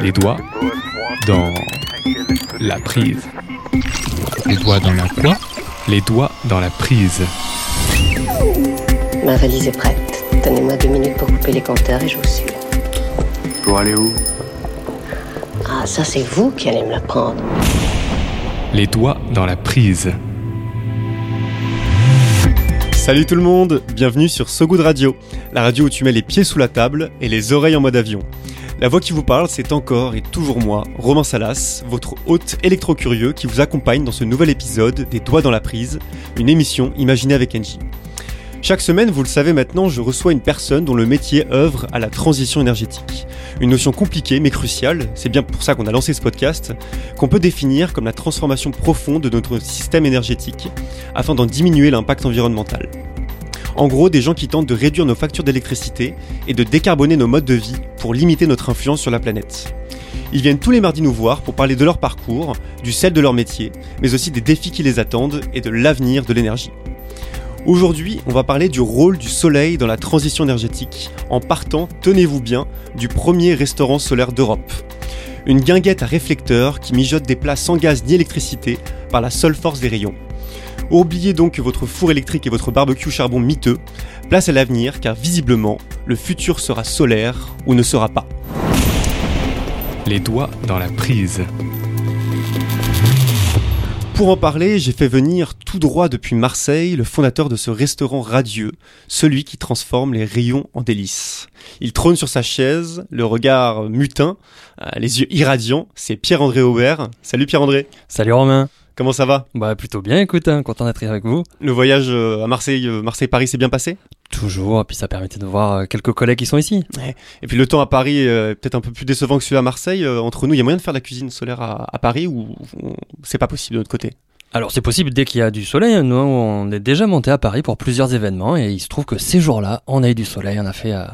Les doigts dans la prise. Les doigts dans la quoi? Les doigts dans la prise. Ma valise est prête. Donnez-moi deux minutes pour couper les compteurs et je vous suis. Pour aller où? Ah, ça c'est vous qui allez me la prendre. Les doigts dans la prise. Salut tout le monde, bienvenue sur So Good Radio, la radio où tu mets les pieds sous la table et les oreilles en mode avion. La voix qui vous parle, c'est encore et toujours moi, Romain Salas, votre hôte électro-curieux qui vous accompagne dans ce nouvel épisode des Doigts dans la prise, une émission imaginée avec Engie. Chaque semaine, vous le savez maintenant, je reçois une personne dont le métier œuvre à la transition énergétique. Une notion compliquée mais cruciale, c'est bien pour ça qu'on a lancé ce podcast, qu'on peut définir comme la transformation profonde de notre système énergétique, afin d'en diminuer l'impact environnemental. En gros, des gens qui tentent de réduire nos factures d'électricité et de décarboner nos modes de vie pour limiter notre influence sur la planète. Ils viennent tous les mardis nous voir pour parler de leur parcours, du sel de leur métier, mais aussi des défis qui les attendent et de l'avenir de l'énergie. Aujourd'hui, on va parler du rôle du soleil dans la transition énergétique, en partant, tenez-vous bien, du premier restaurant solaire d'Europe. Une guinguette à réflecteurs qui mijote des plats sans gaz ni électricité par la seule force des rayons. Oubliez donc que votre four électrique et votre barbecue charbon miteux. Place à l'avenir car visiblement, le futur sera solaire ou ne sera pas. Les doigts dans la prise. Pour en parler, j'ai fait venir tout droit depuis Marseille le fondateur de ce restaurant radieux, celui qui transforme les rayons en délices. Il trône sur sa chaise, le regard mutin, euh, les yeux irradiants, c'est Pierre-André Aubert. Salut Pierre-André, Salut Romain. Comment ça va Bah plutôt bien, écoute, hein, content d'être avec vous. Le voyage euh, à Marseille, euh, Marseille-Paris s'est bien passé Toujours, et puis ça permettait de voir euh, quelques collègues qui sont ici. Et puis le temps à Paris est peut-être un peu plus décevant que celui à Marseille. Entre nous, il y a moyen de faire de la cuisine solaire à, à Paris ou c'est pas possible de notre côté? Alors c'est possible dès qu'il y a du soleil, nous on est déjà monté à Paris pour plusieurs événements et il se trouve que ces jours-là, on a eu du soleil, on a fait euh,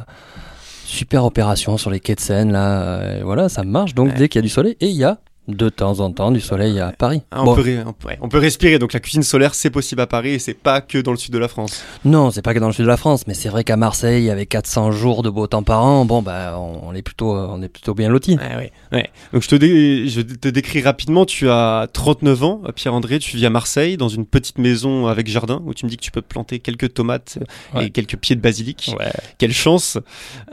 super opération sur les quais de Seine, là, euh, et voilà, ça marche donc Ouais. dès qu'il y a du soleil et il y a de temps en temps du soleil à Paris. Hein, on, Bon, peut, ré- on peut- ouais, on peut respirer, donc la cuisine solaire c'est possible à Paris et c'est pas que dans le sud de la France. Non, c'est pas que dans le sud de la France, mais c'est vrai qu'à Marseille, avec 400 jours de beau temps par an, bon bah on, on est plutôt, on est plutôt bien lotis. Ouais, ouais, ouais. Donc je te, dé- je te décris rapidement, tu as 39 ans, Pierre-André, tu vis à Marseille dans une petite maison avec jardin où tu me dis que tu peux planter quelques tomates et quelques pieds de basilic. Quelle chance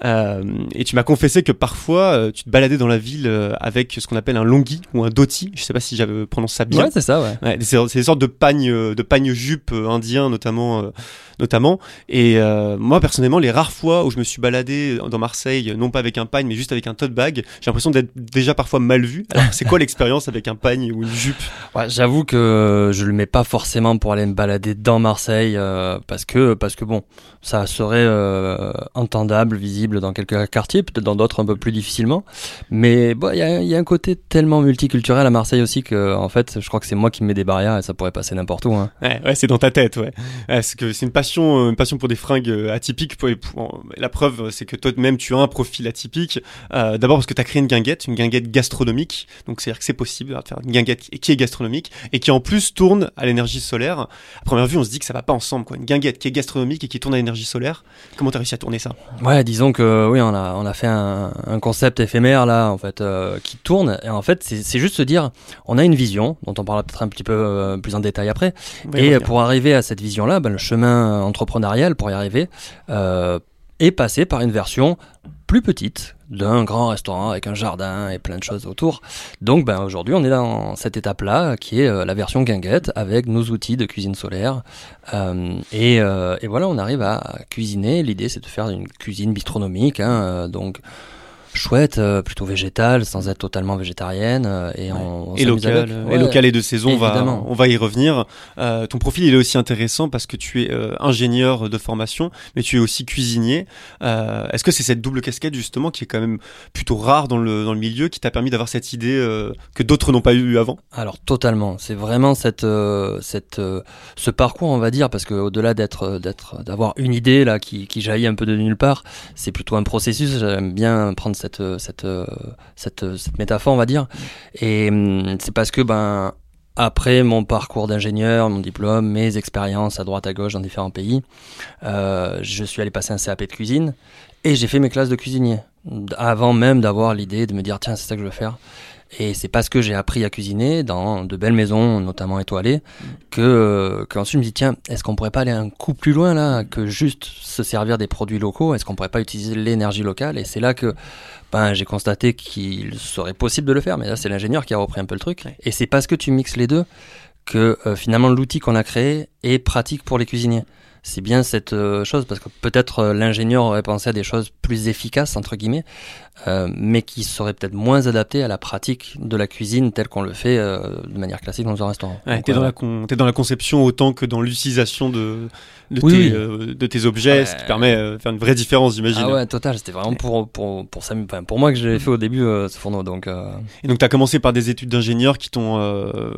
Euh, Et tu m'as confessé que parfois euh, tu te baladais dans la ville euh, avec ce qu'on appelle un longhi ou un dhoti, je sais pas si j'avais prononce ça bien. Ouais, c'est ça, ouais. Ouais, c'est des sortes de pagnes, euh, de pagnes jupes euh, indiens notamment, euh, notamment. Et euh, moi personnellement, les rares fois où je me suis baladé dans Marseille, non pas avec un pagne, mais juste avec un tote bag, j'ai l'impression d'être déjà parfois mal vu. Alors c'est quoi l'expérience avec un pagne ou une jupe? Ouais, j'avoue que je le mets pas forcément pour aller me balader dans Marseille euh, parce que parce que bon, ça serait euh, entendable, visible dans quelques quartiers, peut-être dans d'autres un peu plus difficilement. Mais bon, il y a, il y a un côté tellement multiculturel à Marseille aussi que en fait, je crois que c'est moi qui me mets des barrières et ça pourrait passer n'importe où. Hein. Ouais, ouais c'est dans ta tête, ouais. ouais parce que c'est une passion, euh, une passion pour des fringues euh, atypiques. Pour, pour- la preuve, euh, c'est que toi-même, tu as un profil atypique. Euh, D'abord parce que tu as créé une guinguette, une guinguette gastronomique. Donc c'est-à-dire que c'est possible de faire une guinguette qui est gastronomique et qui en plus tourne à l'énergie solaire. À première vue, on se dit que ça va pas ensemble, quoi. Une guinguette qui est gastronomique et qui tourne à l'énergie solaire. Comment t'as réussi à tourner ça? Ouais, disons que oui, on a on a fait un, un concept éphémère là en fait euh, qui tourne et en fait c'est juste se dire on a une vision dont on parlera peut-être un petit peu euh, plus en détail après. Et pour arriver à cette vision-là, ben, le chemin entrepreneurial pour y arriver euh, est passé par une version plus petite d'un grand restaurant avec un jardin et plein de choses autour. Donc ben, aujourd'hui, on est dans cette étape-là qui est euh, la version guinguette avec nos outils de cuisine solaire. Euh, et, euh, et voilà, on arrive à cuisiner. L'idée, c'est de faire une cuisine bistronomique, hein, euh, donc chouette, euh, plutôt végétale, sans être totalement végétarienne. euh, et on, on et local, avec. et local et de saison, on va, évidemment. on va y revenir. Euh, ton profil il est aussi intéressant parce que tu es euh, ingénieur de formation, mais tu es aussi cuisinier. Euh, Est-ce que c'est cette double casquette justement qui est quand même plutôt rare dans le, dans le milieu, qui t'a permis d'avoir cette idée euh, que d'autres n'ont pas eu avant? Alors totalement, c'est vraiment cette, euh, cette, euh, ce parcours, on va dire, parce que au-delà d'être, euh, d'être, d'avoir une idée là qui, qui jaillit un peu de nulle part, c'est plutôt un processus. J'aime bien prendre cette, euh, cette, euh, euh, cette métaphore, on va dire. Et hum, c'est parce que ben après mon parcours d'ingénieur, mon diplôme, mes expériences à droite à gauche dans différents pays, je suis allé passer un CAP de cuisine et j'ai fait mes classes de cuisinier. avant même d'avoir l'idée de me dire tiens c'est ça que je veux faire. Et c'est parce que j'ai appris à cuisiner dans de belles maisons, notamment étoilées, que qu'ensuite je me dis tiens, est-ce qu'on pourrait pas aller un coup plus loin là que juste se servir des produits locaux? Est-ce qu'on pourrait pas utiliser l'énergie locale? Et c'est là que ben, j'ai constaté qu'il serait possible de le faire. Mais là, c'est l'ingénieur qui a repris un peu le truc. Et c'est parce que tu mixes les deux que euh, finalement l'outil qu'on a créé est pratique pour les cuisiniers c'est bien cette euh, chose parce que peut-être euh, l'ingénieur aurait pensé à des choses plus efficaces entre guillemets, euh, mais qui seraient peut-être moins adaptées à la pratique de la cuisine telle qu'on le fait de manière classique dans un restaurant. Ouais, t'es dans la es dans la conception autant que dans l'utilisation de de, tes, de tes objets, ce qui permet de faire une vraie différence, j'imagine. Ah ouais, total. C'était vraiment pour pour pour ça, pour moi que j'avais fait au début ce fourneau. Donc. Et donc tu as commencé par des études d'ingénieur qui t'ont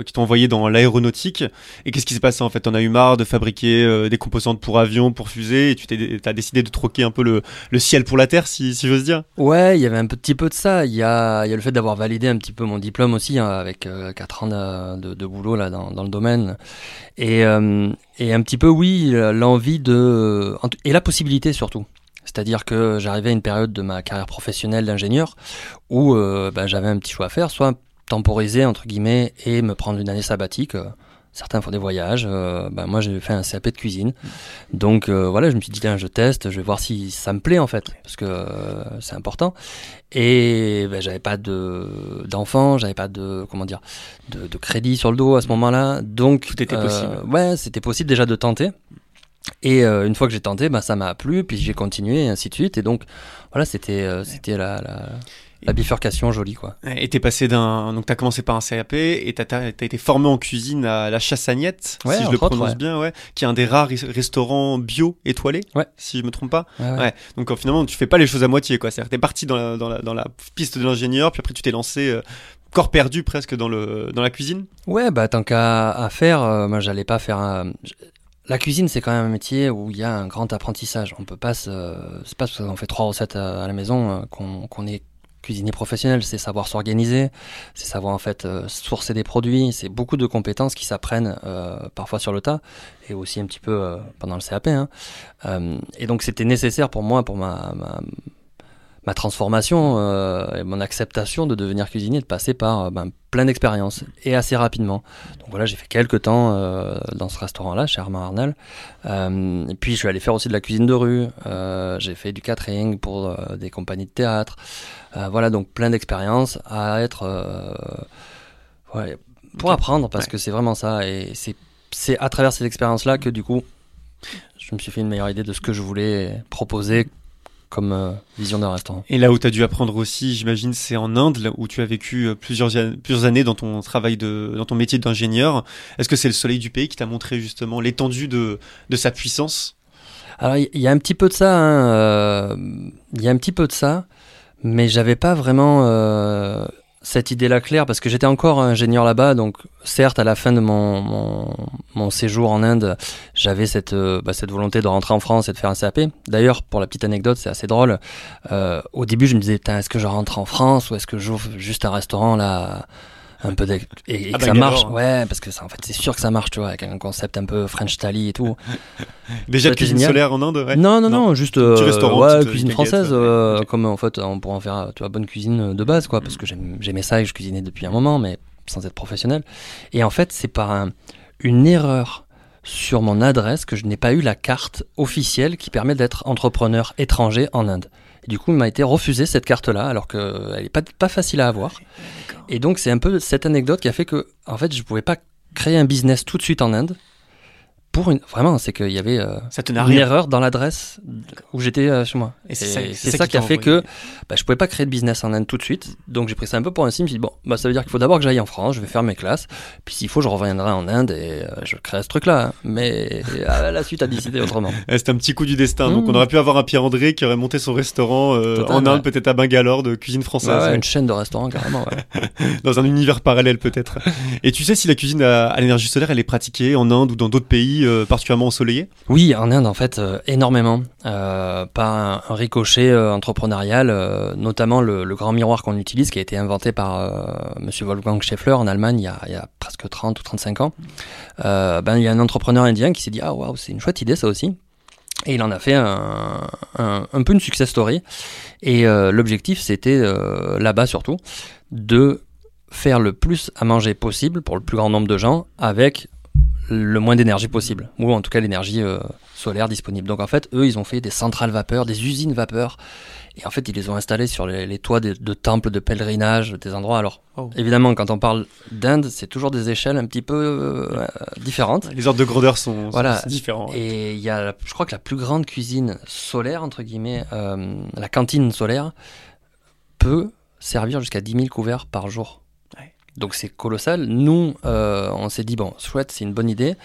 qui t'ont envoyé dans l'aéronautique. Et qu'est-ce qui s'est passé en fait? On a eu marre de fabriquer des composants pour avion, pour fusée, et tu as décidé de troquer un peu le, le ciel pour la terre, si, si j'ose dire? Ouais, il y avait un petit peu de ça. Il y a, y a le fait d'avoir validé un petit peu mon diplôme aussi, hein, avec 4 euh, ans de, boulot là, dans, dans le domaine. Et, euh, et un petit peu, oui, l'envie de. Et la possibilité surtout. C'est-à-dire que j'arrivais à une période de ma carrière professionnelle d'ingénieur où euh, ben, j'avais un petit choix à faire, soit temporiser entre guillemets et me prendre une année sabbatique. Certains font des voyages. Euh, ben moi, j'ai fait un CAP de cuisine. Donc euh, voilà, je me suis dit, tiens, je teste, je vais voir si ça me plaît en fait, parce que euh, c'est important. Et ben, j'avais pas de d'enfants, j'avais pas de comment dire, de, de, crédit sur le dos à ce moment-là. Donc tout était possible. Ouais, c'était possible déjà de tenter. Et une fois que j'ai tenté, ben, ça m'a plu, puis j'ai continué et ainsi de suite. Et donc voilà, c'était c'était la, la la bifurcation jolie quoi. Et t'es passé d'un donc t'as commencé par un CAP et t'as as, été formé en cuisine à la Chassagnette si je le prononce bien ouais qui est un des rares restaurants bio étoilés ouais. si je me trompe pas ouais, donc finalement tu fais pas les choses à moitié quoi c'est t'es parti dans la, dans la, dans la piste de l'ingénieur puis après tu t'es lancé euh, corps perdu presque dans le dans la cuisine ouais bah tant qu'à à faire euh, moi j'allais pas faire un la cuisine, c'est quand même un métier où il y a un grand apprentissage. On peut pas se, c'est pas parce qu'on fait trois recettes à, la maison euh, qu'on est cuisinier professionnel, c'est savoir s'organiser, c'est savoir en fait euh, sourcer des produits, c'est beaucoup de compétences qui s'apprennent euh, parfois sur le tas et aussi un petit peu euh, pendant le CAP. Hein. et donc c'était nécessaire pour moi, pour ma, ma, ma transformation euh, et mon acceptation de devenir cuisinier, de passer par euh, ben, plein d'expériences et assez rapidement. Donc voilà, j'ai fait quelques temps euh, dans ce restaurant-là, chez Armand Arnal. Et puis je suis allé faire aussi de la cuisine de rue. J'ai fait du catering pour des compagnies de théâtre. voilà, donc plein d'expériences à être ouais, pour apprendre parce que c'est vraiment ça. Et c'est à travers ces expériences-là que du coup, je me suis fait une meilleure idée de ce que je voulais proposer comme euh, vision d'un restaurant. Et là où tu as dû apprendre aussi, j'imagine, c'est en Inde, là où tu as vécu euh, plusieurs, plusieurs années dans ton travail de, dans ton métier d'ingénieur. Est-ce que c'est le soleil du pays qui t'a montré justement l'étendue de, de sa puissance? Alors, il y, a un petit peu de ça, hein, euh, il y a un petit peu de ça, mais j'avais pas vraiment euh, cette idée-là claire parce que j'étais encore ingénieur là-bas. Donc, certes, à la fin de mon, mon, séjour en Inde, j'avais cette, euh, bah, cette volonté de rentrer en France et de faire un CAP. D'ailleurs, pour la petite anecdote, c'est assez drôle. Euh, au début, je me disais, est-ce que je rentre en France ou est-ce que j'ouvre juste un restaurant là un peu et, et ah que ça marche. ouais parce que ça en fait c'est sûr que ça marche tu vois avec un concept un peu French Tally et tout. Déjà cuisine solaire en Inde ouais. non non non, juste euh, ouais, cuisine française euh, comme en fait on pourrait en faire tu vois bonne cuisine de base quoi parce que j'aimais ça et je cuisinais depuis un moment mais sans être professionnel. Et en fait c'est par un, une erreur sur mon adresse que je n'ai pas eu la carte officielle qui permet d'être entrepreneur étranger en Inde. Et du coup, il m'a été refusé cette carte-là, alors qu'elle n'est pas, pas facile à avoir. Et donc, c'est un peu cette anecdote qui a fait que, en fait, je ne pouvais pas créer un business tout de suite en Inde pour une vraiment c'est qu'il y avait euh, une erreur dans l'adresse où j'étais euh, chez moi. Et c'est ça, qui, a fait que bah, je pouvais pas créer de business en Inde tout de suite. Donc j'ai pris ça un peu pour un signe. Je me suis dit bon bah ça veut dire qu'il faut d'abord que j'aille en France je vais faire mes classes. Puis s'il faut je reviendrai en Inde et euh, je crée ce truc là hein. mais la suite a décidé autrement. C'est un petit coup du destin. Donc on mmh. aurait pu avoir un Pierre André qui aurait monté son restaurant en Inde peut-être à Bangalore de cuisine française. Une chaîne de restaurants carrément dans un univers parallèle peut-être. Et tu sais si la cuisine à, à l'énergie solaire elle est pratiquée en Inde ou dans d'autres pays euh, particulièrement ensoleillés Oui, en Inde en fait euh, énormément, euh, par un, ricochet entrepreneurial, notamment le, grand miroir qu'on utilise qui a été inventé par Monsieur Wolfgang Scheffler en Allemagne il y, a, presque 30 ou 35 ans. ben, il y a un entrepreneur indien qui s'est dit ah waouh c'est une chouette idée ça aussi. Et il en a fait un, peu une success story. Et l'objectif, c'était là-bas surtout de faire le plus à manger possible pour le plus grand nombre de gens avec le moins d'énergie possible, ou en tout cas l'énergie euh, solaire disponible. Donc en fait, eux, ils ont fait des centrales vapeur, des usines vapeur, et en fait, ils les ont installées sur les, les toits de, de temples de pèlerinage, des endroits. Alors, Oh. évidemment, quand on parle d'Inde, c'est toujours des échelles un petit peu euh, différentes. Les ordres de grandeur sont, Voilà. c'est différent. ouais. Et il y a, je crois que la plus grande cuisine solaire, entre guillemets, euh, la cantine solaire, peut servir jusqu'à 10 000 couverts par jour. Donc c'est colossal. Nous, euh, on s'est dit, bon, chouette, c'est une bonne idée,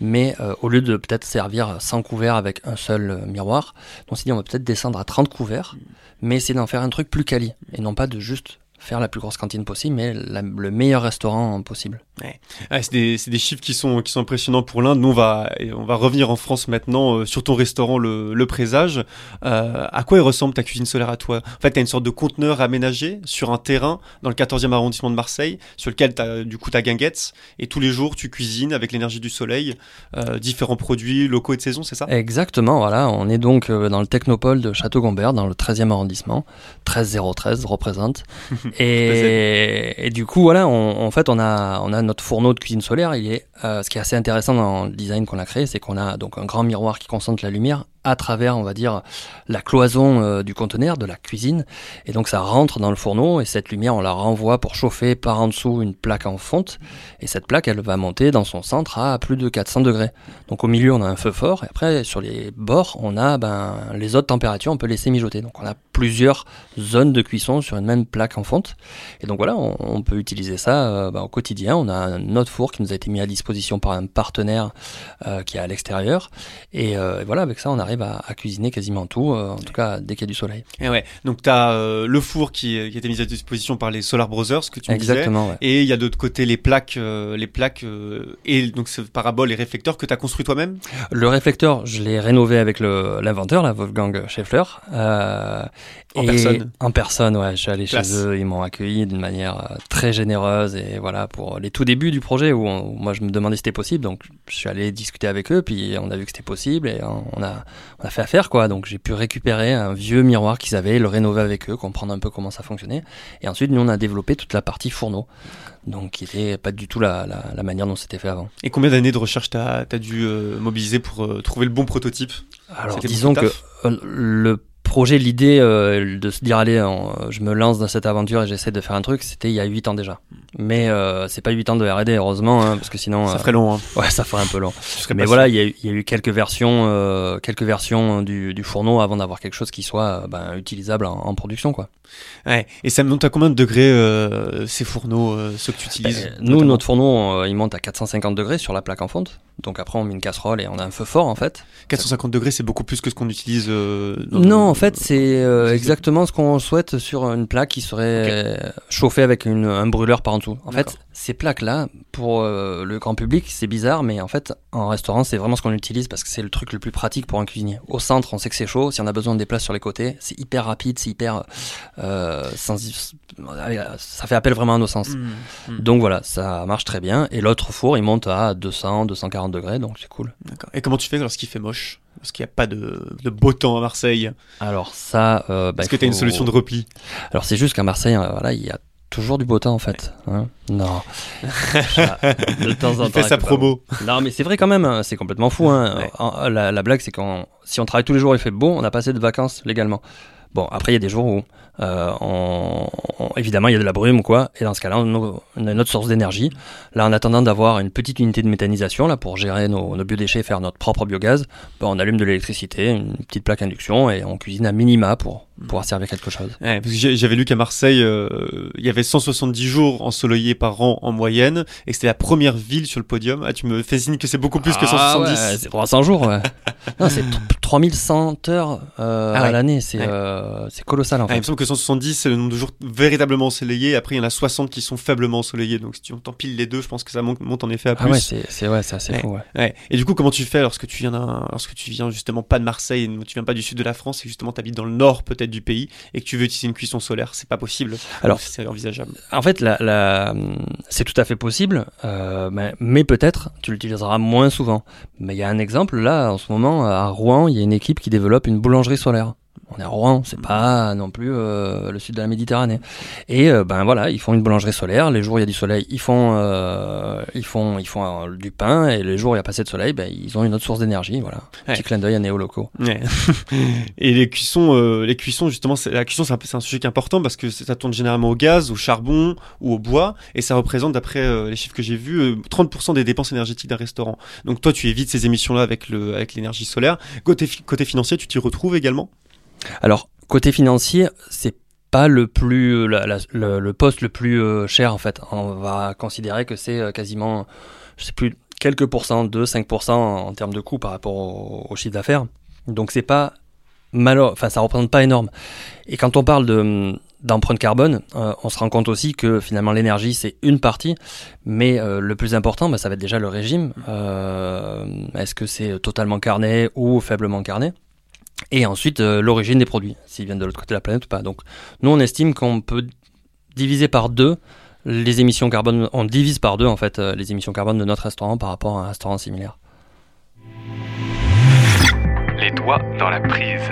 mais euh, au lieu de peut-être servir 100 couverts avec un seul euh, miroir, on s'est dit, on va peut-être descendre à 30 couverts, mais essayer d'en faire un truc plus quali, et non pas de juste faire la plus grosse cantine possible, mais la- le meilleur restaurant possible. Ah, c'est des, chiffres qui sont, qui sont impressionnants pour l'Inde. Nous, on va, on va revenir en France maintenant euh, sur ton restaurant, le, le Présage. Euh, à quoi il ressemble ta cuisine solaire à toi? En fait, tu as une sorte de conteneur aménagé sur un terrain dans le 14e arrondissement de Marseille, sur lequel tu as du coup ta guinguette. Et tous les jours, tu cuisines avec l'énergie du soleil, euh, différents produits locaux et de saison, c'est ça? Exactement, voilà. On est donc dans le Technopole de Château-Gombert, dans le 13e arrondissement. 13013 représente. et, et du coup, voilà, on- en fait, on a, on a notre fourneau de cuisine solaire. Il est, euh, ce qui est assez intéressant dans le design qu'on a créé, c'est qu'on a donc un grand miroir qui concentre la lumière à travers, on va dire, la cloison euh, du conteneur, de la cuisine. Et donc, ça rentre dans le fourneau et cette lumière, on la renvoie pour chauffer par en dessous une plaque en fonte. Et cette plaque, elle va monter dans son centre à plus de 400 degrés. Donc au milieu, on a un feu fort, et après, sur les bords, on a ben, les autres températures, on peut laisser mijoter. Donc on a plusieurs zones de cuisson sur une même plaque en fonte. Et donc voilà, on, peut utiliser ça euh, ben, au quotidien. On a un autre four qui nous a été mis à disposition par un partenaire euh, qui est à l'extérieur. Et, et voilà, avec ça, on arrive à, à cuisiner quasiment tout, euh, en tout cas dès qu'il y a du soleil. Et ouais. Donc, tu as le four qui, qui a été mis à disposition par les Solar Brothers, que tu me disais. Exactement, ouais. Et il y a d'autre côté les plaques, euh, les plaques euh, et donc ce parabole et réflecteurs que tu as construit toi-même? Le réflecteur, je l'ai rénové avec l'inventeur, la Wolfgang Scheffler. Euh, En et- personne. En personne, ouais. Je suis allé Classe. chez eux, ils m'ont accueilli d'une manière euh, très généreuse et voilà pour les tout débuts du projet où, on- où moi je me demandais si c'était possible, donc je suis allé discuter avec eux, puis on a vu que c'était possible et on a on a fait affaire quoi. Donc j'ai pu récupérer un vieux miroir qu'ils avaient, le rénover avec eux, comprendre un peu comment ça fonctionnait, et ensuite nous on a développé toute la partie fourneau, donc qui était pas du tout la, la, la manière dont c'était fait avant. Et combien d'années de recherche t'as as dû euh, mobiliser pour euh, trouver le bon prototype? Alors disons que euh, le projet, l'idée euh, de se dire allez, on- je me lance dans cette aventure et j'essaie de faire un truc, c'était il y a 8 ans déjà. Mais euh, c'est pas 8 ans de R&D heureusement, hein, parce que sinon Ça euh, ferait long. Hein. ouais, ça ferait un peu long. Mais voilà, il y, a eu- il y a eu quelques versions, euh, quelques versions du, du fourneau avant d'avoir quelque chose qui soit euh, ben, utilisable en, en production quoi. Ouais. Et ça monte à combien de degrés euh, ces fourneaux, euh, ceux que tu utilises Euh, nous, notamment notre fourneau, il monte à 450 degrés sur la plaque en fonte. Donc après, on met une casserole et on a un feu fort en fait. 450 degrés, c'est beaucoup plus que ce qu'on utilise. euh, dans- Non, fait, c'est euh, c'est- exactement ce qu'on souhaite sur une plaque qui serait euh, chauffée avec une, un brûleur par en dessous. En fait, ces plaques-là, pour euh, le grand public, c'est bizarre, mais en fait, en restaurant, c'est vraiment ce qu'on utilise parce que c'est le truc le plus pratique pour un cuisinier. Au centre, on sait que c'est chaud. Si on a besoin de des places sur les côtés, c'est hyper rapide, c'est hyper. Euh, sans- ça fait appel vraiment à nos sens. Mmh, mmh. Donc voilà, ça marche très bien. Et l'autre four, il monte à 200, 240 degrés, donc c'est cool. D'accord. Et comment tu fais lorsqu'il fait moche? Parce qu'il n'y a pas de, de beau temps à Marseille. Alors ça, euh, bah, Est-ce que tu as une solution de repli? Alors c'est juste qu'à Marseille, euh, voilà, il y a toujours du beau temps en fait. hein. non. de temps en Il fait temps, sa promo. Non, mais c'est vrai quand même. hein, C'est complètement fou. Hein. Ouais. La, la blague, c'est quand si on travaille tous les jours, il fait beau, on n'a pas assez de vacances légalement. Bon, après, il y a des jours où, euh, on- on- évidemment, il y a de la brume ou quoi, et dans ce cas-là, on, on a une autre source d'énergie. Là, en attendant d'avoir une petite unité de méthanisation, là, pour gérer nos, nos biodéchets et faire notre propre biogaz, ben, on allume de l'électricité, une petite plaque induction, et on cuisine à minima pour pouvoir servir quelque chose. Ouais, parce que j'ai- j'avais lu qu'à Marseille, euh, il y avait 170 jours ensoleillés par an en moyenne, et que c'était la première ville sur le podium. Ah, tu me fais signe que c'est beaucoup plus que Ah 170. ouais, c'est 300 jours, ouais. non, c'est t- 3100 heures euh, Ah à l'année. C'est colossal en Ah, fait. il me semble que 170, c'est le nombre de jours véritablement ensoleillés. Après, il y en a 60 qui sont faiblement ensoleillés. Donc, si tu empiles les deux, je pense que ça monte, monte en effet à ah plus. ouais, c'est ouais, c'est assez fou. Ouais. Ouais. Et du coup, comment tu fais lorsque tu viens lorsque tu viens justement pas de Marseille, tu viens pas du sud de la France, et justement tu habites dans le nord peut-être du pays, et que tu veux utiliser une cuisson solaire, c'est pas possible. Alors- c'est envisageable. En fait, la, la- c'est tout à fait possible, euh, mais, mais peut-être tu l'utiliseras moins souvent. Mais il y a un exemple là, en ce moment, à Rouen, il y a une équipe qui développe une boulangerie solaire. On est à Rouen, c'est pas non plus euh, le sud de la Méditerranée. Et euh, ben voilà, ils font une boulangerie solaire. Les jours où il y a du soleil, ils font, euh, ils font, ils font euh, du pain. Et les jours où il n'y a pas assez de soleil, ben ils ont une autre source d'énergie. Voilà, Ouais. petit clin d'œil à Néo Locaux. Ouais. et les cuissons, euh, les cuissons justement, la cuisson c'est un, sujet qui est important parce que ça tourne généralement au gaz, au charbon ou au bois, et ça représente, d'après les chiffres que j'ai vus, euh, 30% des dépenses énergétiques d'un restaurant. Donc toi, tu évites ces émissions-là avec le, avec l'énergie solaire. Côté, côté financier, tu t'y retrouves également? Alors, côté financier, c'est pas le plus la- le, poste le plus euh, cher en fait. On va considérer que c'est euh, quasiment, je sais plus, quelques pourcents, 2, 5% en termes de coût par rapport au, au chiffre d'affaires. Donc c'est pas mal, enfin ça représente pas énorme. Et quand on parle de d'empreinte carbone, euh, on se rend compte aussi que finalement l'énergie c'est une partie, mais euh, le plus important, bah, ça va être déjà le régime. Euh, Est-ce que c'est totalement carné ou faiblement carné? Et ensuite, euh, l'origine des produits, s'ils viennent de l'autre côté de la planète ou pas. Donc, nous, on estime qu'on peut diviser par deux les émissions carbone. On divise par deux, en fait, euh, les émissions carbone de notre restaurant par rapport à un restaurant similaire. Les doigts dans la prise.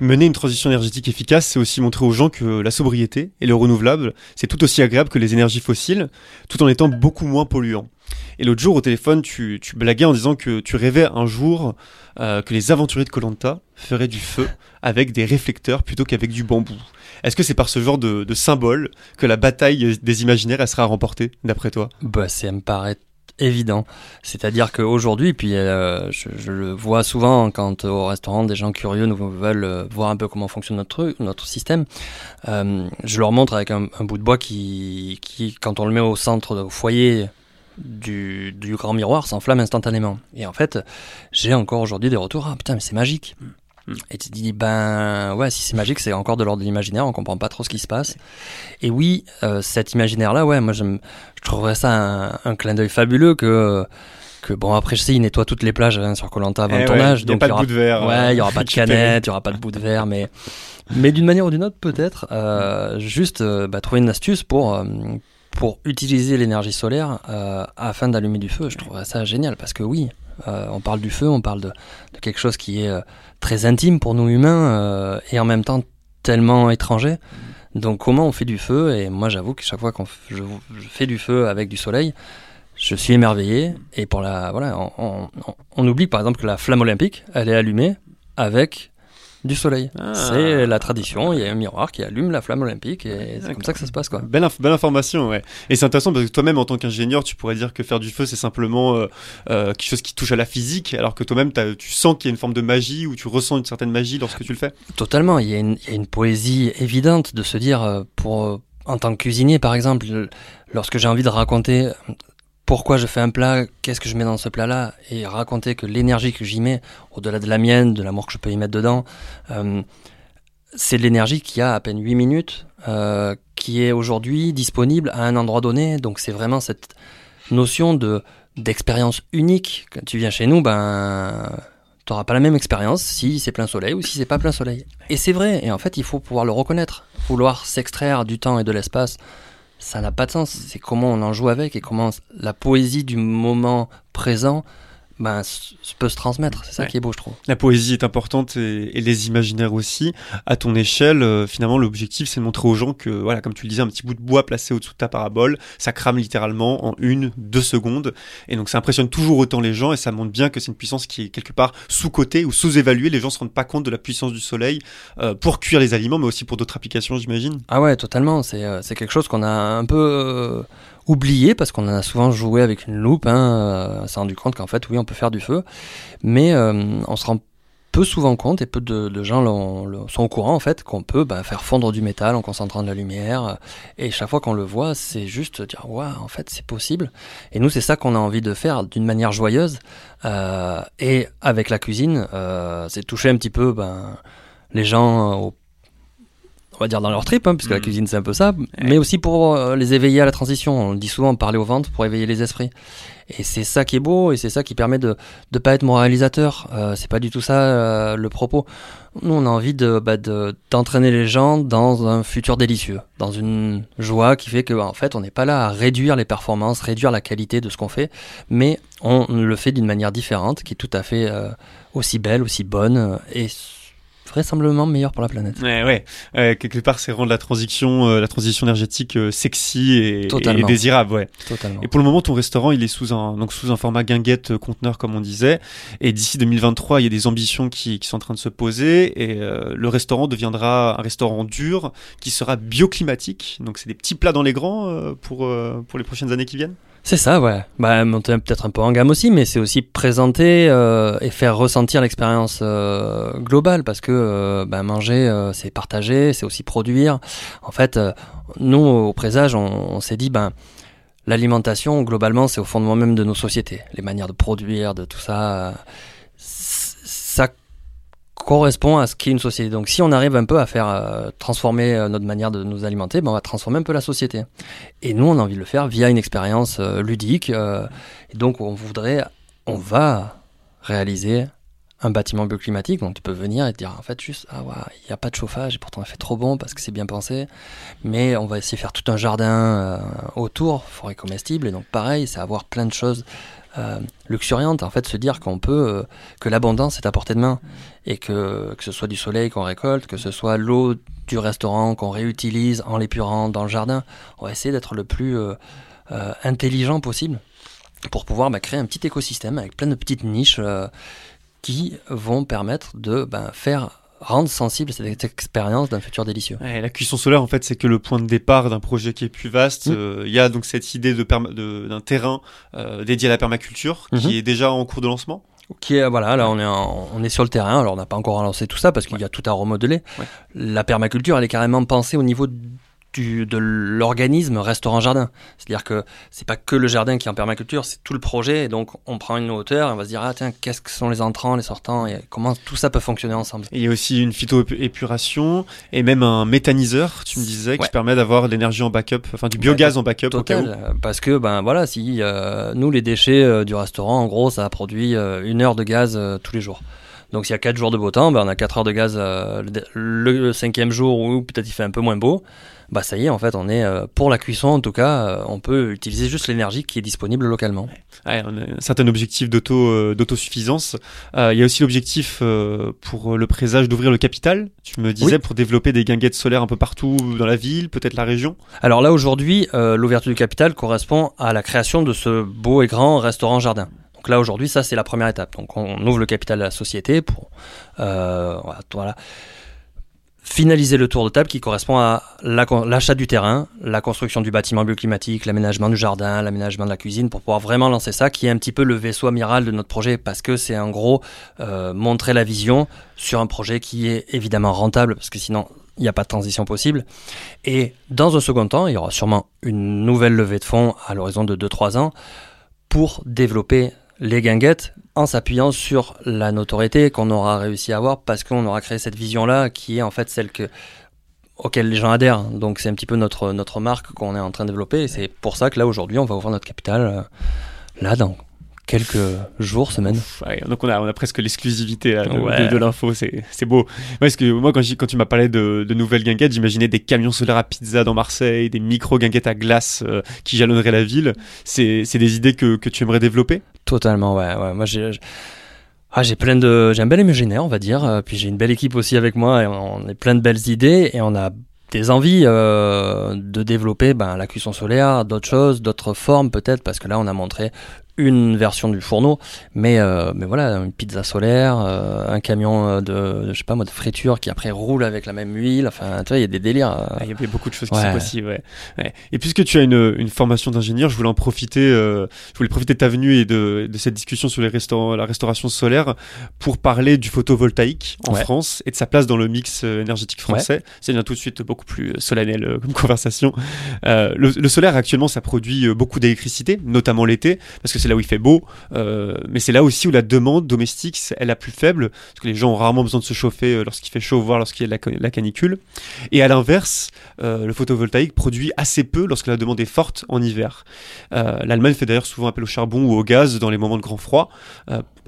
Mener une transition énergétique efficace, c'est aussi montrer aux gens que la sobriété et le renouvelable, c'est tout aussi agréable que les énergies fossiles, tout en étant beaucoup moins polluant. Et l'autre jour au téléphone, tu, tu blaguais en disant que tu rêvais un jour euh, que les aventuriers de Colanta feraient du feu avec des réflecteurs plutôt qu'avec du bambou. Est-ce que c'est par ce genre de, de symbole que la bataille des imaginaires elle sera remportée, d'après toi? Bah, ça me paraît évident. C'est-à-dire qu'aujourd'hui, puis euh, je, je le vois souvent quand au restaurant des gens curieux nous veulent euh, voir un peu comment fonctionne notre truc, notre système, euh, je leur montre avec un, un bout de bois qui, qui, quand on le met au centre, au foyer du, du grand miroir, s'enflamme instantanément. Et en fait, j'ai encore aujourd'hui des retours, ah putain, mais c'est magique. Et tu te dis, ben ouais, si c'est magique, c'est encore de l'ordre de l'imaginaire, on comprend pas trop ce qui se passe. Et oui, euh, cet imaginaire-là, ouais, moi je trouverais ça un, un clin d'œil fabuleux que, que bon, après je sais, ils nettoient toutes les plages hein, sur Colanta avant Eh le ouais, tournage, y donc pas il y de aura, bout de verre. ouais, il y aura pas de canette, il y aura pas de bout de verre, mais, mais d'une manière ou d'une autre, peut-être, euh, juste euh, bah, trouver une astuce pour, euh, pour utiliser l'énergie solaire euh, afin d'allumer du feu. Je trouverais ça génial parce que oui, euh, on parle du feu, on parle de, quelque chose qui est euh, très intime pour nous humains et en même temps tellement étranger. Donc comment on fait du feu? Et moi j'avoue que chaque fois qu'on je, fais du feu avec du soleil, je suis émerveillé. Et pour la voilà, on oublie par exemple que la flamme olympique, elle est allumée avec du soleil. Ah. C'est la tradition. Il y a un miroir qui allume la flamme olympique et c'est comme ça que ça se passe quoi. Belle, inf- belle information, ouais. Et c'est intéressant parce que toi-même, en tant qu'ingénieur, tu pourrais dire que faire du feu, c'est simplement euh, euh, quelque chose qui touche à la physique, alors que toi-même, tu sens qu'il y a une forme de magie ou tu ressens une certaine magie lorsque tu le fais? Totalement. Il y, a une, il y a une poésie évidente de se dire, euh, pour, euh, en tant que cuisinier par exemple, le- lorsque j'ai envie de raconter pourquoi je fais un plat, qu'est-ce que je mets dans ce plat-là, et raconter que l'énergie que j'y mets, au-delà de la mienne, de l'amour que je peux y mettre dedans, euh, c'est l'énergie qui a à peine 8 minutes, euh, qui est aujourd'hui disponible à un endroit donné. Donc c'est vraiment cette notion de d'expérience unique. Quand tu viens chez nous, ben t'auras pas la même expérience si c'est plein soleil ou si c'est pas plein soleil. Et c'est vrai, et en fait il faut pouvoir le reconnaître. Vouloir s'extraire du temps et de l'espace, ça n'a pas de sens. C'est comment on en joue avec et comment la poésie du moment présent ben, peut se transmettre. C'est ça Ouais. qui est beau, je trouve. La poésie est importante et, et les imaginaires aussi. À ton échelle, euh, finalement, l'objectif, c'est de montrer aux gens que, voilà, comme tu le disais, un petit bout de bois placé au-dessous de ta parabole, ça crame littéralement en une, deux secondes. Et donc, ça impressionne toujours autant les gens et ça montre bien que c'est une puissance qui est quelque part sous-cotée ou sous-évaluée. Les gens se rendent pas compte de la puissance du soleil euh, pour cuire les aliments, mais aussi pour d'autres applications, j'imagine. Ah ouais, totalement. C'est euh, quelque chose qu'on a un peu euh, oublié parce qu'on en a souvent joué avec une loupe. Hein, euh, on s'est rendu compte qu'en fait, oui, on peut faire du feu, mais euh, on se rend peu souvent compte et peu de, de gens sont au courant en fait qu'on peut bah, faire fondre du métal en concentrant de la lumière. Et chaque fois qu'on le voit, c'est juste dire waouh, en fait c'est possible. Et nous c'est ça qu'on a envie de faire d'une manière joyeuse. Euh, et avec la cuisine, euh, c'est toucher un petit peu ben, les gens euh, au on va dire dans leur trip, hein, puisque la Mhm. cuisine c'est un peu ça, mais aussi pour euh, les éveiller à la transition. On le dit souvent, parler au ventre pour éveiller les esprits. Et c'est ça qui est beau, et c'est ça qui permet de ne pas être moralisateur. Euh, c'est pas du tout ça euh, le propos. Nous, on a envie de bah, de- d'entraîner les gens dans un futur délicieux, dans une joie qui fait que, en fait, on n'est pas là à réduire les performances, réduire la qualité de ce qu'on fait, mais on le fait d'une manière différente, qui est tout à fait euh, aussi belle, aussi bonne, et vraisemblablement meilleure pour la planète. Ouais, ouais. Euh, quelque part, c'est rendre la transition, euh, la transition énergétique euh, sexy et, désirable, ouais. Totalement. Et pour le moment, ton restaurant, il est sous un, donc sous un format guinguette conteneur, comme on disait. Et d'ici 2023, il y a des ambitions qui, qui sont en train de se poser. Et le restaurant deviendra un restaurant dur qui sera bioclimatique. Donc, c'est des petits plats dans les grands pour, pour les prochaines années qui viennent. C'est ça, ouais. Bah, monter peut-être un peu en gamme aussi, mais c'est aussi présenter euh, et faire ressentir l'expérience euh, globale, parce que euh, bah, manger, euh, c'est partager, c'est aussi produire. En fait, euh, nous, au présage, on, on s'est dit, ben, l'alimentation, globalement, c'est au fondement même de nos sociétés. Les manières de produire, de tout ça, euh, correspond à ce qu'est une société. Donc si on arrive un peu à faire euh, transformer euh, notre manière de nous alimenter, ben, on va transformer un peu la société. Et nous, on a envie de le faire via une expérience euh, ludique. et donc, on voudrait, on va réaliser un bâtiment bioclimatique. Donc, tu peux venir et te dire, en fait, juste, ah il n'y a pas de chauffage et pourtant, il fait trop bon parce que c'est bien pensé. Mais on va essayer de faire tout un jardin autour, forêt comestible. Et donc, pareil, c'est avoir plein de choses euh, luxuriantes. En fait, se dire qu'on peut, euh, que l'abondance est à portée de main et que, que ce soit du soleil qu'on récolte, que ce soit l'eau du restaurant qu'on réutilise en l'épurant dans le jardin. On va essayer d'être le plus euh, intelligent possible pour pouvoir bah, créer un petit écosystème avec plein de petites niches qui vont permettre de ben, faire rendre sensible cette expérience d'un futur délicieux. Ouais, la cuisson solaire, en fait, c'est que le point de départ d'un projet qui est plus vaste. Mm. Euh, Il y a donc cette idée de perma- de- d'un terrain euh, dédié à la permaculture qui est déjà en cours de lancement. Qui est, voilà, là on est, en- on est sur le terrain, alors on n'a pas encore lancé tout ça parce qu'il y a tout à remodeler. Ouais. La permaculture, elle est carrément pensée au niveau du, de l'organisme restaurant-jardin. C'est-à-dire que c'est pas que le jardin qui est en permaculture, c'est tout le projet. Et donc on prend une hauteur et on va se dire, ah tiens, qu'est-ce que sont les entrants, les sortants et comment tout ça peut fonctionner ensemble. Et il y a aussi une phytoépuration et même un méthaniseur, tu me disais, qui permet d'avoir de l'énergie en backup, enfin du biogaz en backup au cas où. Total, euh, parce que ben voilà, si euh, nous les déchets euh, du restaurant, en gros, ça produit euh, une heure de gaz tous les jours. Donc s'il y a 4 jours de beau temps, ben, on a 4 heures de gaz euh, le, le cinquième jour où peut-être il fait un peu moins beau. Bah ça y est, en fait, on est euh, pour la cuisson en tout cas, euh, on peut utiliser juste l'énergie qui est disponible localement. Ouais, on a un certain objectif d'auto, euh, d'autosuffisance. Euh, il y a aussi l'objectif euh, pour le présage d'ouvrir le capital. Tu me disais Oui. pour développer des guinguettes solaires un peu partout dans la ville, peut-être la région? Alors là aujourd'hui, euh, l'ouverture du capital correspond à la création de ce beau et grand restaurant jardin. Donc là aujourd'hui, ça c'est la première étape. Donc on ouvre le capital de la société pour voilà. Finaliser le tour de table qui correspond à l'achat du terrain, la construction du bâtiment bioclimatique, l'aménagement du jardin, l'aménagement de la cuisine pour pouvoir vraiment lancer ça, qui est un petit peu le vaisseau amiral de notre projet parce que c'est en gros euh, montrer la vision sur un projet qui est évidemment rentable parce que sinon il n'y a pas de transition possible. Et dans un second temps, il y aura sûrement une nouvelle levée de fonds à l'horizon de 2-3 ans pour développer les guinguettes en s'appuyant sur la notoriété qu'on aura réussi à avoir parce qu'on aura créé cette vision-là qui est en fait celle que auquel les gens adhèrent. Donc c'est un petit peu notre, notre marque qu'on est en train de développer et c'est pour ça que là aujourd'hui on va ouvrir notre capital euh, là dans quelques jours, semaines. Ouais, donc on a, on a presque l'exclusivité de, Ouais. de- de l'info, c'est, c'est beau. Parce que moi quand, tu m'as parlé de, de nouvelles guinguettes, j'imaginais des camions solaires à pizza dans Marseille, des micro guinguettes à glace euh, qui jalonneraient la ville. C'est, c'est des idées que, que tu aimerais développer? Totalement, ouais. ouais. Moi, j'ai, ah, j'ai plein de, j'ai un bel imaginaire, on va dire. Euh, Puis j'ai une belle équipe aussi avec moi et on est plein de belles idées et on a des envies euh, de développer ben, la cuisson solaire, d'autres choses, d'autres formes peut-être, parce que là, on a montré une version du fourneau, mais, euh, mais voilà, une pizza solaire, euh, un camion euh, de, je sais pas moi, de friture qui après roule avec la même huile, enfin, tu vois, il y a des délires. euh. Ah, Il y avait beaucoup de choses qui Ouais. sont possibles. Ouais. Ouais. Et puisque tu as une, une formation d'ingénieur, je voulais en profiter. euh, je voulais profiter de ta venue et de, de cette discussion sur les restaurants, la restauration solaire pour parler du photovoltaïque en Ouais. France et de sa place dans le mix énergétique français. C'est bien tout de suite beaucoup plus solennel comme conversation. Le, le solaire actuellement, ça produit beaucoup d'électricité, notamment l'été, parce que c'est là où il fait beau. euh, mais c'est là aussi où la demande domestique est la plus faible, parce que les gens ont rarement besoin de se chauffer euh, lorsqu'il fait chaud, voire lorsqu'il y a la, ca- la canicule. Et à l'inverse, euh, le photovoltaïque produit assez peu lorsque la demande est forte en hiver. L'Allemagne fait d'ailleurs souvent appel au charbon ou au gaz dans les moments de grand froid.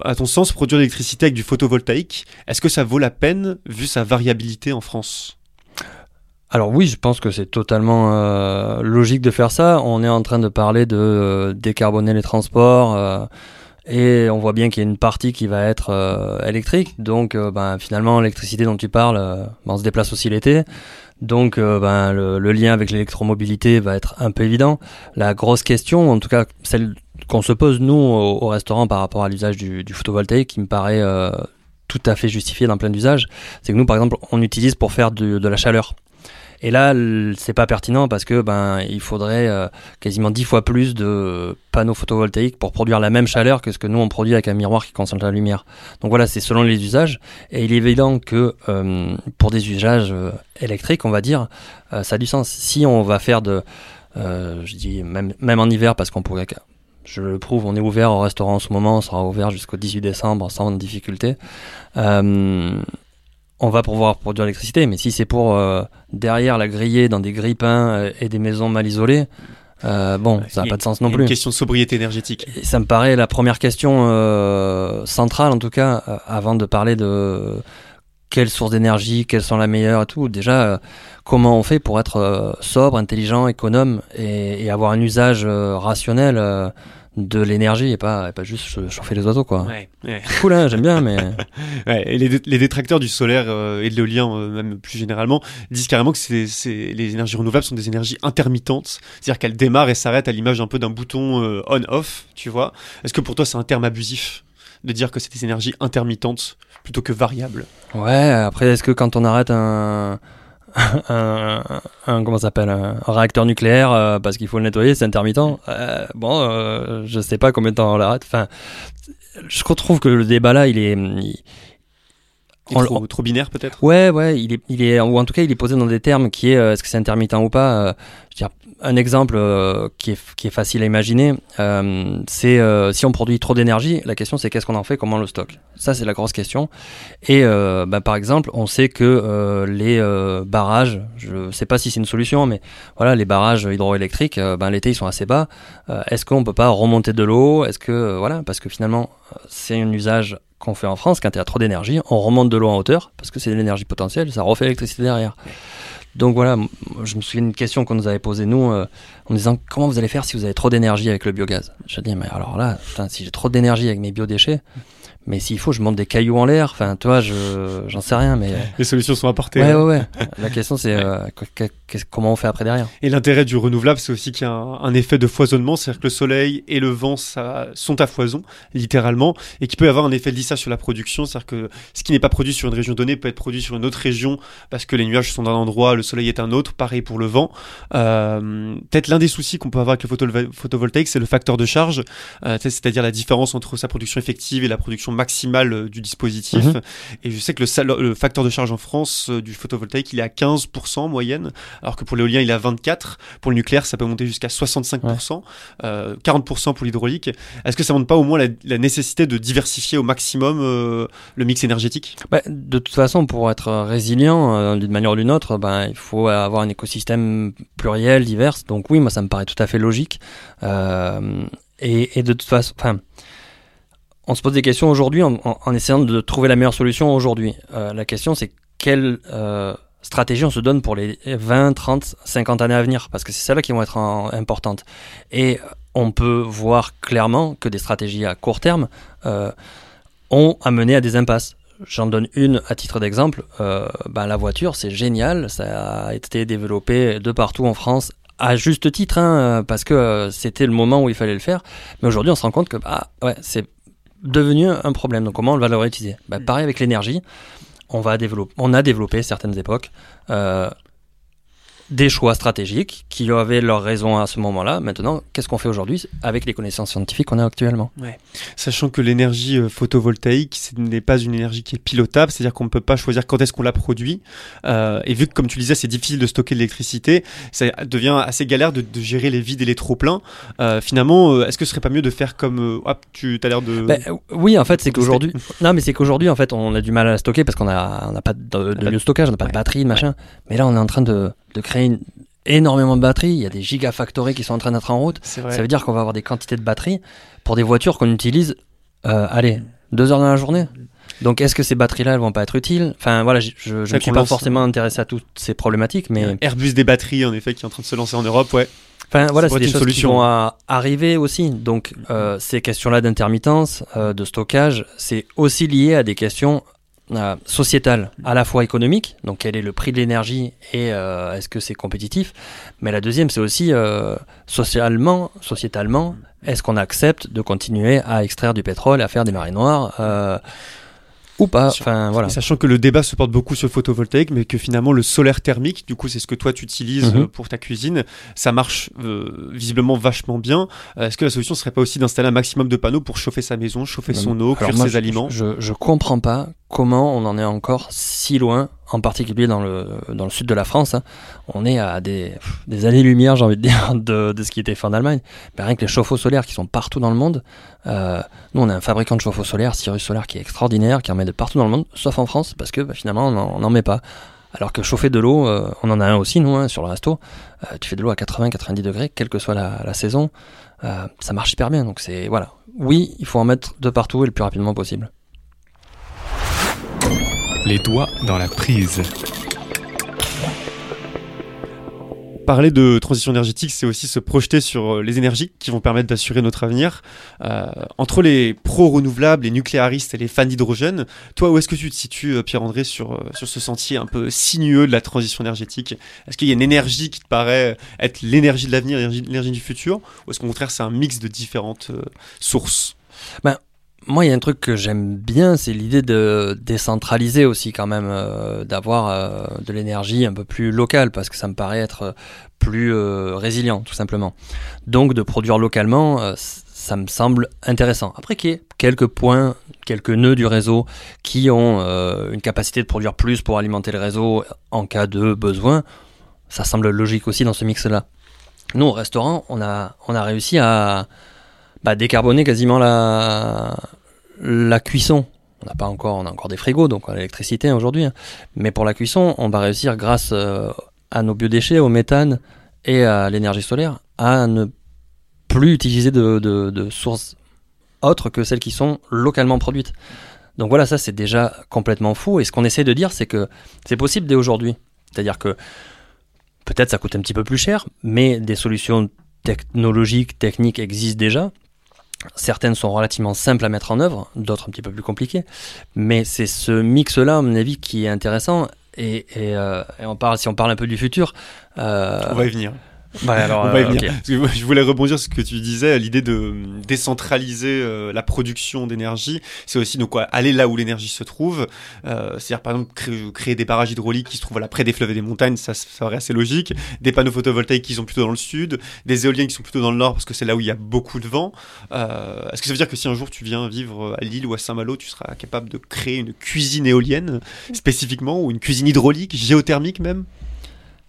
À ton sens, produire de l'électricité avec du photovoltaïque, est-ce que ça vaut la peine vu sa variabilité en France? Alors oui, je pense que c'est totalement euh, logique de faire ça. On est en train de parler de euh, décarboner les transports. euh, et on voit bien qu'il y a une partie qui va être euh, électrique. Donc, ben, finalement, l'électricité dont tu parles, ben, on se déplace aussi l'été. Donc, ben, le, lien avec l'électromobilité va être un peu évident. La grosse question, en tout cas celle qu'on se pose nous au, au restaurant par rapport à l'usage du, du photovoltaïque, qui me paraît tout à fait justifié dans plein d'usages, c'est que nous, par exemple, on utilise pour faire du- de la chaleur. Et là, c'est pas pertinent parce que ben il faudrait euh, quasiment dix fois plus de panneaux photovoltaïques pour produire la même chaleur que ce que nous on produit avec un miroir qui concentre la lumière. Donc voilà, c'est selon les usages. Et il est évident que euh, pour des usages euh, électriques, on va dire, ça a du sens. Si on va faire de, je dis même même en hiver parce qu'on pourrait je le prouve, on est ouvert au restaurant en ce moment, on sera ouvert jusqu'au 18 décembre sans difficulté. On va pouvoir produire l'électricité, mais si c'est pour euh, derrière la griller dans des grille-pains euh, et des maisons mal isolées, euh, bon, ça n'a pas de sens non plus. Une question de sobriété énergétique. Et ça me paraît la première question euh, centrale, en tout cas, euh, avant de parler de quelles sources d'énergie, quelles sont la meilleure et tout. Déjà, comment on fait pour être sobre, intelligent, économe et, et avoir un usage rationnel de l'énergie et pas, et pas juste ch- chauffer les oiseaux, quoi. Ouais, ouais. Cool, hein, j'aime bien, mais Ouais, et les, dé- les détracteurs du solaire euh, et de l'éolien, euh, même plus généralement, disent carrément que c'est, les énergies renouvelables sont des énergies intermittentes, c'est-à-dire qu'elles démarrent et s'arrêtent à l'image un peu d'un bouton euh, on-off, tu vois. Est-ce que pour toi c'est un terme abusif de dire que c'est des énergies intermittentes plutôt que variables? Ouais, après, est-ce que quand on arrête un, un, un- comment ça s'appelle, un, un réacteur nucléaire euh, parce qu'il faut le nettoyer, c'est intermittent. Euh, Bon, euh, je sais pas combien de temps on l'arrête. Enfin, je trouve que le débat là, il est, il- trop, trop binaire peut-être? Ouais, ouais, il est, il est, ou en tout cas, il est posé dans des termes qui est, euh, est-ce que c'est intermittent ou pas? Un exemple euh, qui est, facile à imaginer, euh, c'est euh, si on produit trop d'énergie, la question c'est qu'est-ce qu'on en fait, comment on le stocke? Ça, c'est la grosse question. Et bah, par exemple, on sait que les barrages, je sais pas si c'est une solution, mais voilà, les barrages hydroélectriques, ben, l'été ils sont assez bas. Est-ce qu'on peut pas remonter de l'eau? Est-ce que voilà, parce que finalement, c'est un usage qu'on fait en France quand il y a trop d'énergie, on remonte de l'eau en hauteur parce que c'est de l'énergie potentielle, ça refait l'électricité derrière. Donc voilà, je me souviens d'une question qu'on nous avait posée nous euh, en disant comment vous allez faire si vous avez trop d'énergie avec le biogaz? Je dis mais alors là, si j'ai trop d'énergie avec mes biodéchets, mais s'il faut je monte des cailloux en l'air, enfin tu vois, je j'en sais rien mais Les solutions sont apportées. ouais ouais ouais. La question c'est euh, comment on fait après derrière. Et l'intérêt du renouvelable, c'est aussi qu'il y a un, un effet de foisonnement, c'est-à-dire que le soleil et le vent ça, sont à foison, littéralement, et qu'il peut avoir un effet de lissage sur la production, c'est-à-dire que ce qui n'est pas produit sur une région donnée peut être produit sur une autre région, parce que les nuages sont d'un endroit, le soleil est un autre, pareil pour le vent. Euh, Peut-être l'un des soucis qu'on peut avoir avec le photovol- photovoltaïque, c'est le facteur de charge, euh, c'est-à-dire la différence entre sa production effective et la production maximale euh, du dispositif. Mhm. Et je sais que le, facteur de charge en France euh, du photovoltaïque, il est à 15% en moyenne, alors que pour l'éolien, il est à 24%. Pour le nucléaire, ça peut monter jusqu'à 65%, euh, 40% pour l'hydraulique. Est-ce que ça montre pas au moins la, la nécessité de diversifier au maximum euh, le mix énergétique? Bah, de toute façon, pour être résilient euh, d'une manière ou d'une autre, ben, il faut avoir un écosystème pluriel, divers. Donc oui, moi, ça me paraît tout à fait logique. Et, et de toute façon, enfin, on se pose des questions aujourd'hui en, essayant de trouver la meilleure solution aujourd'hui. Euh, la question, c'est quelle euh, stratégie on se donne pour les 20, 30, 50 années à venir? Parce que c'est celles-là qui vont être en- importantes. Et on peut voir clairement que des stratégies à court terme euh, ont amené à des impasses. J'en donne une à titre d'exemple. Ben, la voiture, c'est génial. Ça a été développé de partout en France à juste titre, hein, parce que c'était le moment où il fallait le faire. Mais aujourd'hui, on se rend compte que bah, ouais, c'est devenu un problème. Donc comment on va le réutiliser bah, Pareil avec l'énergie, on, va développer, on a développé certaines époques euh, des choix stratégiques qui avaient leur raison à ce moment-là. Maintenant, qu'est-ce qu'on fait aujourd'hui avec les connaissances scientifiques qu'on a actuellement? Sachant que l'énergie euh, photovoltaïque, ce n'est pas une énergie qui est pilotable, c'est-à-dire qu'on ne peut pas choisir quand est-ce qu'on la produit. Euh, et vu que, comme tu disais, c'est difficile de stocker de l'électricité, ça devient assez galère de, de gérer les vides et les trop-pleins. Euh, finalement, est-ce que ce serait pas mieux de faire comme... hop, tu as l'air de... Ben, oui, en fait, c'est qu'aujourd'hui, non, mais c'est qu'aujourd'hui, en fait, on a du mal à la stocker parce qu'on on n'a pas de, de de stockage, on n'a pas de batterie, machin. Mais là, on est en train de, de créer énormément de batteries. Il y a des gigafactories qui sont en train d'être en route. Ça veut dire qu'on va avoir des quantités de batteries pour des voitures qu'on utilise, euh, allez, deux heures dans la journée. Donc, est-ce que ces batteries-là, elles vont pas être utiles? Enfin, voilà, je, ne suis pas forcément intéressé à toutes ces problématiques, mais Airbus des batteries, en effet, qui est en train de se lancer en Europe, ouais. Enfin voilà, c'est des choses qui solution. vont à- arriver aussi. Donc euh, ces questions-là d'intermittence, euh, de stockage, c'est aussi lié à des questions sociétales, à la fois économiques. Donc quel est le prix de l'énergie et euh, est-ce que c'est compétitif Mais la deuxième, c'est aussi euh, socialement, sociétalement, est-ce qu'on accepte de continuer à extraire du pétrole, à faire des marées noires euh, ou pas. Enfin voilà. Et sachant que le débat se porte beaucoup sur le photovoltaïque, mais que finalement le solaire thermique, du coup c'est ce que toi tu utilises Mhm. euh, pour ta cuisine, ça marche euh, visiblement vachement bien. Euh, Est-ce que la solution serait pas aussi d'installer un maximum de panneaux pour chauffer sa maison, chauffer son eau, Alors cuire moi, ses je- aliments? Je, je comprends pas comment on en est encore si loin, en particulier dans le, dans le sud de la France. hein. On est à des, des années-lumière, j'ai envie de dire, de, de ce qui était fait en Allemagne. Mais rien que les chauffe-eau solaires qui sont partout dans le monde. euh, nous, on a un fabricant de chauffe-eau solaire, Cyrus Solar, qui est extraordinaire, qui en met de partout dans le monde, sauf en France, parce que bah, finalement, on n'en met pas. Alors que chauffer de l'eau, euh, on en a un aussi, nous, hein, sur le resto. Euh, tu fais de l'eau à 80-90 degrés, quelle que soit la, la saison. euh, ça marche hyper bien. Donc c'est voilà. Oui, il faut en mettre de partout et le plus rapidement possible. Les doigts dans la prise. Parler de transition énergétique, c'est aussi se projeter sur euh, les énergies qui vont permettre d'assurer notre avenir. Euh, entre les pro-renouvelables, les nucléaristes et les fans d'hydrogène, toi, où est-ce que tu te situes, euh, Pierre-André, sur, sur ce sentier un peu sinueux de la transition énergétique? Est-ce qu'il y a une énergie qui te paraît être l'énergie de l'avenir, l'énergie du futur? Ou est-ce qu'au contraire, c'est un mix de différentes euh, sources? Moi, il y a un truc que j'aime bien, c'est l'idée de décentraliser aussi quand même, euh, d'avoir euh, de l'énergie un peu plus locale, parce que ça me paraît être euh, plus résilient, tout simplement. Donc, de produire localement, ça me semble intéressant. Après, qu'il y ait quelques points, quelques nœuds du réseau qui ont une capacité de produire plus pour alimenter le réseau en cas de besoin, ça semble logique aussi dans ce mix-là. Nous, au restaurant, on a, on a réussi à bah, décarboner quasiment la, cuisson. On n'a pas encore, on a encore des frigos, donc on a l'électricité aujourd'hui. hein. Mais pour la cuisson, on va réussir grâce euh, à nos biodéchets, au méthane et à l'énergie solaire, à ne plus utiliser de, de- de sources autres que celles qui sont localement produites. Donc voilà, ça c'est déjà complètement fou. Et ce qu'on essaie de dire, c'est que c'est possible dès aujourd'hui. C'est-à-dire que peut-être ça coûte un petit peu plus cher, mais des solutions technologiques, techniques existent déjà. Certaines sont relativement simples à mettre en œuvre, d'autres un petit peu plus compliquées. Mais c'est ce mix-là, à mon avis, qui est intéressant. Et, euh, parle, si on parle un peu du futur. euh, On va y venir. Ouais, alors, On va y euh, venir. ok. Parce que moi, je voulais rebondir sur ce que tu disais, l'idée de euh, décentraliser euh, la production d'énergie, c'est aussi donc quoi, aller là où l'énergie se trouve. Euh, C'est-à-dire par exemple créer, créer des barrages hydrauliques qui se trouvent voilà, près des fleuves et des montagnes, ça, ça paraît assez logique. Des panneaux photovoltaïques qui sont plutôt dans le sud, des éoliennes qui sont plutôt dans le nord parce que c'est là où il y a beaucoup de vent. Euh, Est-ce que ça veut dire que si un jour tu viens vivre à Lille ou à Saint-Malo, tu seras capable de créer une cuisine éolienne spécifiquement ou une cuisine hydraulique, géothermique même?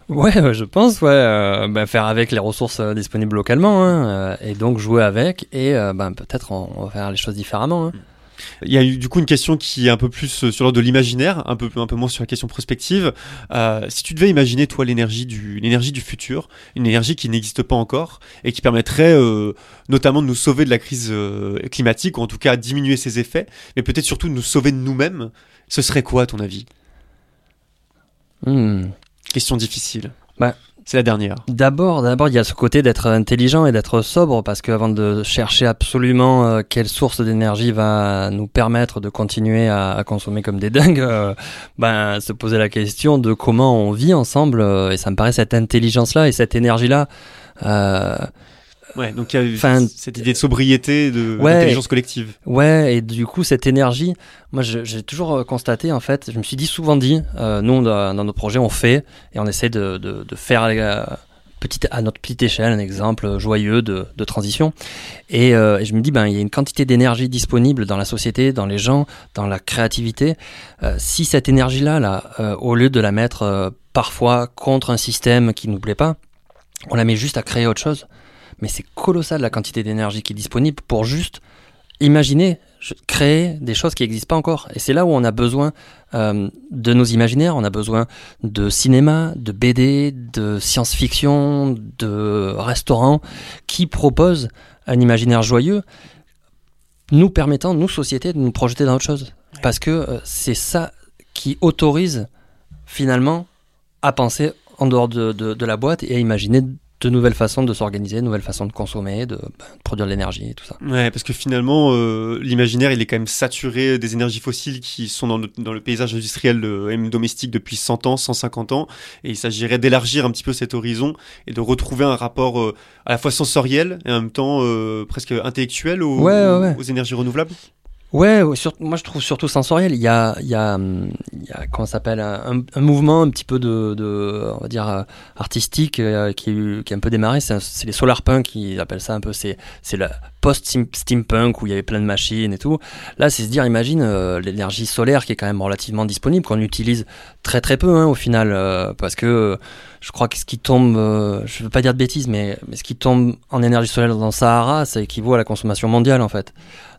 Ouais, euh, je pense, ouais, euh, bah, faire avec les ressources euh, disponibles localement, hein, euh, et donc jouer avec, et ben peut-être on, on va faire les choses différemment. hein. Il y a eu du coup une question qui est un peu plus sur l'ordre de l'imaginaire, un peu, un peu moins sur la question prospective. Euh, si tu devais imaginer, toi, l'énergie du, l'énergie du futur, une énergie qui n'existe pas encore et qui permettrait euh, notamment de nous sauver de la crise euh, climatique, ou en tout cas diminuer ses effets, mais peut-être surtout de nous sauver de nous-mêmes, ce serait quoi à ton avis? Hmm. Question difficile. C'est la dernière. D'abord, d'abord, il y a ce côté d'être intelligent et d'être sobre, parce qu'avant de chercher absolument euh, quelle source d'énergie va nous permettre de continuer à, à consommer comme des dingues, euh, ben, se poser la question de comment on vit ensemble. euh, et ça me paraît cette intelligence-là et cette énergie-là. Ouais, donc il y a Enfin, cette idée de sobriété, de Ouais. d'intelligence collective. Ouais, et du coup, cette énergie, moi, j'ai toujours euh, constaté, en fait, je me suis dit, souvent dit, euh, nous, dans, nos projets, on fait et on essaie de, de, de faire euh, petite, à notre petite échelle un exemple joyeux de, de transition. Et, euh, et je me dis, ben, il y a une quantité d'énergie disponible dans la société, dans les gens, dans la créativité. Si cette énergie-là, là, euh, au lieu de la mettre parfois contre un système qui nous plaît pas, on la met juste à créer autre chose. Mais c'est colossal la quantité d'énergie qui est disponible pour juste imaginer, créer des choses qui n'existent pas encore. Et c'est là où on a besoin euh, de nos imaginaires, on a besoin de cinéma, de BD, de science-fiction, de restaurants qui proposent un imaginaire joyeux, nous permettant, nous, société, de nous projeter dans autre chose. Parce que euh, c'est ça qui autorise finalement à penser en dehors de, de- de la boîte et à imaginer de nouvelles façons de s'organiser, de nouvelles façons de consommer, de, de produire de l'énergie et tout ça. Ouais, parce que finalement, euh, l'imaginaire, il est quand même saturé des énergies fossiles qui sont dans le, dans le paysage industriel euh, et même domestique depuis 100 ans, 150 ans. Et il s'agirait d'élargir un petit peu cet horizon et de retrouver un rapport euh, à la fois sensoriel et en même temps euh, presque intellectuel aux, Ouais, ouais, ouais. aux énergies renouvelables. Ouais, moi je trouve surtout sensoriel. Il y a, il y a, hum, il y a comment s'appelle, un, mouvement un petit peu de, on va dire euh, artistique euh, qui, qui a un peu démarré. C'est les solar punk, ils appellent ça un peu. C'est c'est la post steampunk où il y avait plein de machines et tout. Là, c'est se dire, imagine euh, l'énergie solaire qui est quand même relativement disponible, qu'on utilise très très peu hein, au final, parce que je crois que ce qui tombe, je veux pas dire de bêtises, mais ce qui tombe en énergie solaire dans le Sahara, ça équivaut à la consommation mondiale en fait.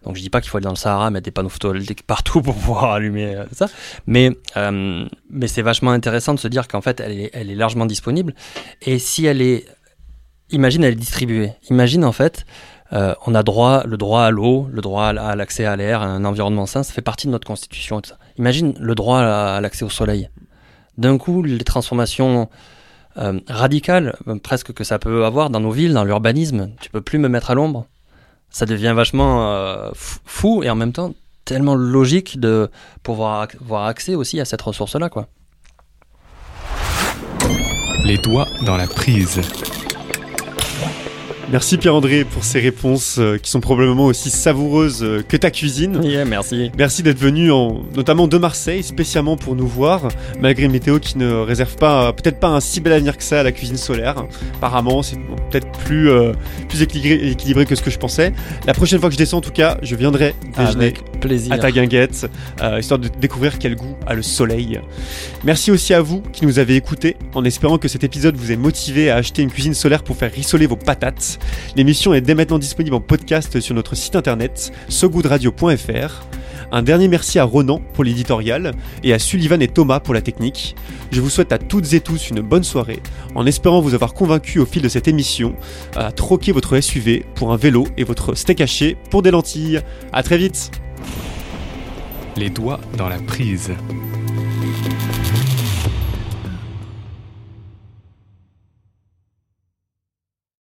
Donc je dis pas qu'il faut aller dans le Sahara, mettre des panneaux photovoltaïques partout pour pouvoir allumer euh, ça, mais euh, mais c'est vachement intéressant de se dire qu'en fait elle est, elle est largement disponible et si elle est, imagine elle est distribuée. Imagine en fait euh, on a droit le droit à l'eau, le droit à l'accès à l'air, à un environnement sain, ça fait partie de notre constitution. Imagine le droit à, l'accès au soleil. D'un coup les transformations radicales, presque que ça peut avoir dans nos villes, dans l'urbanisme, tu peux plus me mettre à l'ombre ça devient vachement euh, fou- et en même temps tellement logique de pouvoir avoir accès aussi à cette ressource-là. Les doigts dans la prise. Merci Pierre-André pour ces réponses euh, qui sont probablement aussi savoureuses euh, que ta cuisine. Yeah, merci. Merci d'être venu, en, notamment de Marseille, spécialement pour nous voir, malgré une météo qui ne réserve pas, peut-être pas un si bel avenir que ça à la cuisine solaire. Apparemment, c'est peut-être plus, euh, plus équilibré, équilibré que ce que je pensais. La prochaine fois que je descends, en tout cas, je viendrai déjeuner Avec plaisir. à ta guinguette, euh, histoire de découvrir quel goût a le soleil. Merci aussi à vous qui nous avez écoutés, en espérant que cet épisode vous ait motivé à acheter une cuisine solaire pour faire rissoler vos patates. L'émission est dès maintenant disponible en podcast sur notre site internet sogoodradio.fr. Un dernier merci à Ronan pour l'éditorial et à Sullivan et Thomas pour la technique. Je vous souhaite à toutes et tous une bonne soirée, en espérant vous avoir convaincu au fil de cette émission à troquer votre SUV pour un vélo et votre steak haché pour des lentilles. À très vite Les doigts dans la prise.